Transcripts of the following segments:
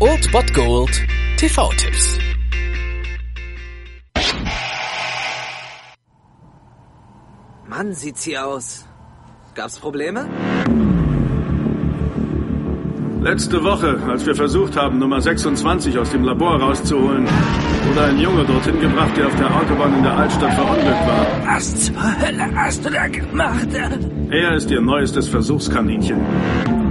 Old Bot Gold TV-Tipps. Mann, sieht's hier aus. Gab's Probleme? Letzte Woche, als wir versucht haben, Nummer 26 aus dem Labor rauszuholen, wurde ein Junge dorthin gebracht, der auf der Autobahn in der Altstadt verunglückt war. Was zur Hölle hast du da gemacht? Er ist ihr neuestes Versuchskaninchen.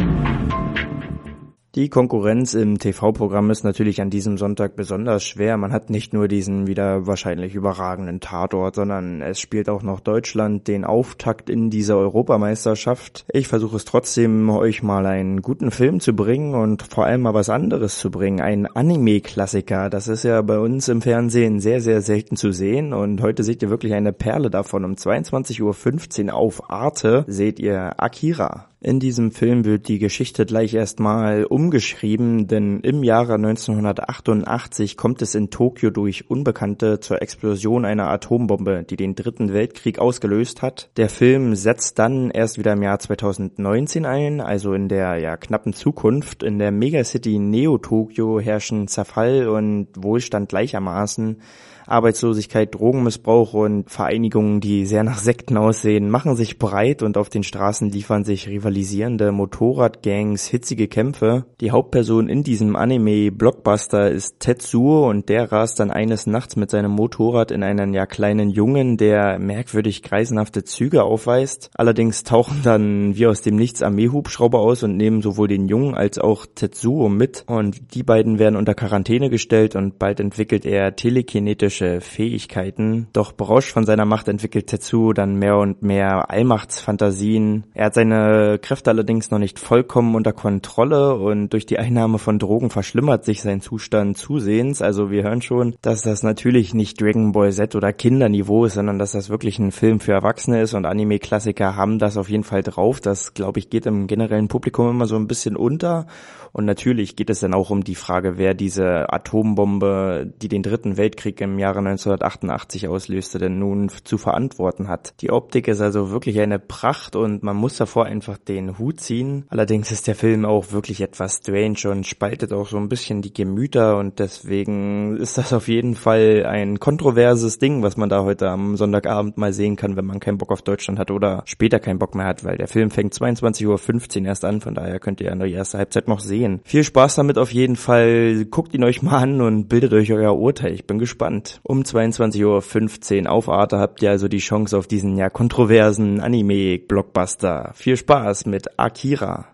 Die Konkurrenz im TV-Programm ist natürlich an diesem Sonntag besonders schwer. Man hat nicht nur diesen wieder wahrscheinlich überragenden Tatort, sondern es spielt auch noch Deutschland den Auftakt in dieser Europameisterschaft. Ich versuche es trotzdem, euch mal einen guten Film zu bringen und vor allem mal was anderes zu bringen. Ein Anime-Klassiker. Das ist ja bei uns im Fernsehen sehr, sehr selten zu sehen und heute seht ihr wirklich eine Perle davon. Um 22.15 Uhr auf Arte seht ihr Akira. In diesem Film wird die Geschichte gleich erstmal umgeschrieben, denn im Jahre 1988 kommt es in Tokio durch Unbekannte zur Explosion einer Atombombe, die den dritten Weltkrieg ausgelöst hat. Der Film setzt dann erst wieder im Jahr 2019 ein, also in der ja, knappen Zukunft. In der Megacity Neo-Tokio herrschen Zerfall und Wohlstand gleichermaßen. Arbeitslosigkeit, Drogenmissbrauch und Vereinigungen, die sehr nach Sekten aussehen, machen sich breit und auf den Straßen liefern sich rivalisierende Motorradgangs hitzige Kämpfe. Die Hauptperson in diesem Anime-Blockbuster ist Tetsuo und der rast dann eines Nachts mit seinem Motorrad in einen ja kleinen Jungen, der merkwürdig kreisenhafte Züge aufweist. Allerdings tauchen dann wie aus dem Nichts Armeehubschrauber aus und nehmen sowohl den Jungen als auch Tetsuo mit und die beiden werden unter Quarantäne gestellt und bald entwickelt er telekinetische Fähigkeiten. Doch berauscht von seiner Macht entwickelt Tetsuo dann mehr und mehr Allmachtsfantasien. Er hat seine Kräfte allerdings noch nicht vollkommen unter Kontrolle und durch die Einnahme von Drogen verschlimmert sich sein Zustand zusehends. Also wir hören schon, dass das natürlich nicht Dragon Ball Z oder Kinderniveau ist, sondern dass das wirklich ein Film für Erwachsene ist und Anime-Klassiker haben das auf jeden Fall drauf. Das, glaube ich, geht im generellen Publikum immer so ein bisschen unter. Und natürlich geht es dann auch um die Frage, wer diese Atombombe, die den dritten Weltkrieg im Jahre 1988 auslöste, denn nun zu verantworten hat. Die Optik ist also wirklich eine Pracht und man muss davor einfach den Hut ziehen. Allerdings ist der Film auch wirklich etwas strange und spaltet auch so ein bisschen die Gemüter und deswegen ist das auf jeden Fall ein kontroverses Ding, was man da heute am Sonntagabend mal sehen kann, wenn man keinen Bock auf Deutschland hat oder später keinen Bock mehr hat, weil der Film fängt 22.15 Uhr erst an, von daher könnt ihr in der ersten Halbzeit noch sehen sehen. Viel Spaß damit auf jeden Fall. Guckt ihn euch mal an und bildet euch euer Urteil. Ich bin gespannt. Um 22.15 Uhr auf Arte habt ihr also die Chance auf diesen ja kontroversen Anime-Blockbuster. Viel Spaß mit Akira.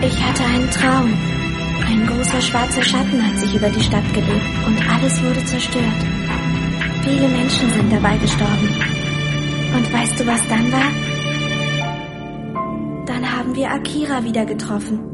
Ich hatte einen Traum. Ein großer schwarzer Schatten hat sich über die Stadt gelegt und alles wurde zerstört. Viele Menschen sind dabei gestorben. Und weißt du, was dann war? Dann haben wir Akira wieder getroffen.